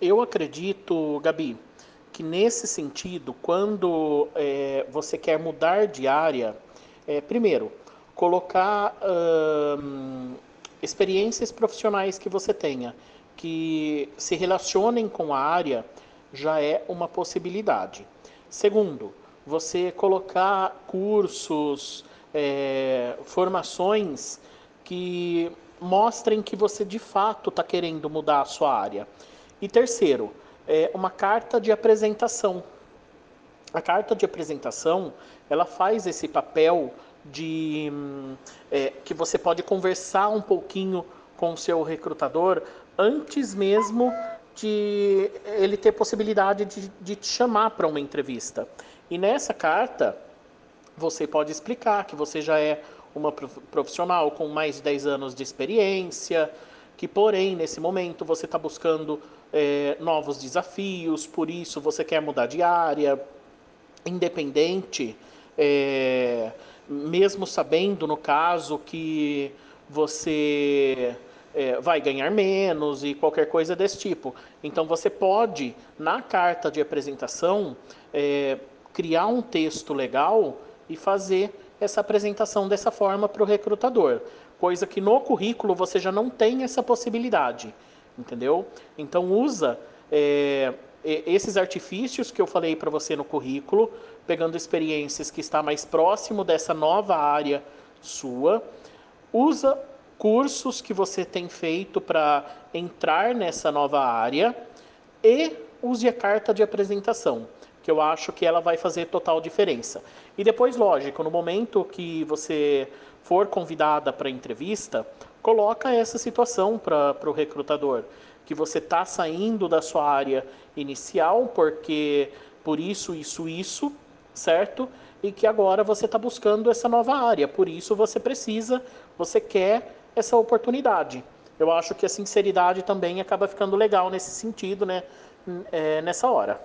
Eu acredito, Gabi, que nesse sentido, quando é, você quer mudar de área, é, primeiro, colocar hum, experiências profissionais que você tenha que se relacionem com a área já é uma possibilidade. Segundo, você colocar cursos, é, formações que mostrem que você de fato está querendo mudar a sua área. E terceiro, é uma carta de apresentação. A carta de apresentação ela faz esse papel de é, que você pode conversar um pouquinho com o seu recrutador antes mesmo de ele ter possibilidade de, de te chamar para uma entrevista. E nessa carta você pode explicar que você já é uma profissional com mais de 10 anos de experiência, que porém nesse momento você está buscando é, novos desafios, por isso você quer mudar de área, independente, é, mesmo sabendo no caso que você é, vai ganhar menos e qualquer coisa desse tipo. Então você pode, na carta de apresentação, é, criar um texto legal e fazer essa apresentação dessa forma para o recrutador, coisa que no currículo você já não tem essa possibilidade, entendeu? Então usa é, esses artifícios que eu falei para você no currículo, pegando experiências que está mais próximo dessa nova área sua, usa cursos que você tem feito para entrar nessa nova área e use a carta de apresentação que eu acho que ela vai fazer total diferença. E depois, lógico, no momento que você for convidada para entrevista, coloca essa situação para o recrutador, que você está saindo da sua área inicial, porque por isso, isso, isso, certo? E que agora você está buscando essa nova área, por isso você precisa, você quer essa oportunidade. Eu acho que a sinceridade também acaba ficando legal nesse sentido, né? É, nessa hora.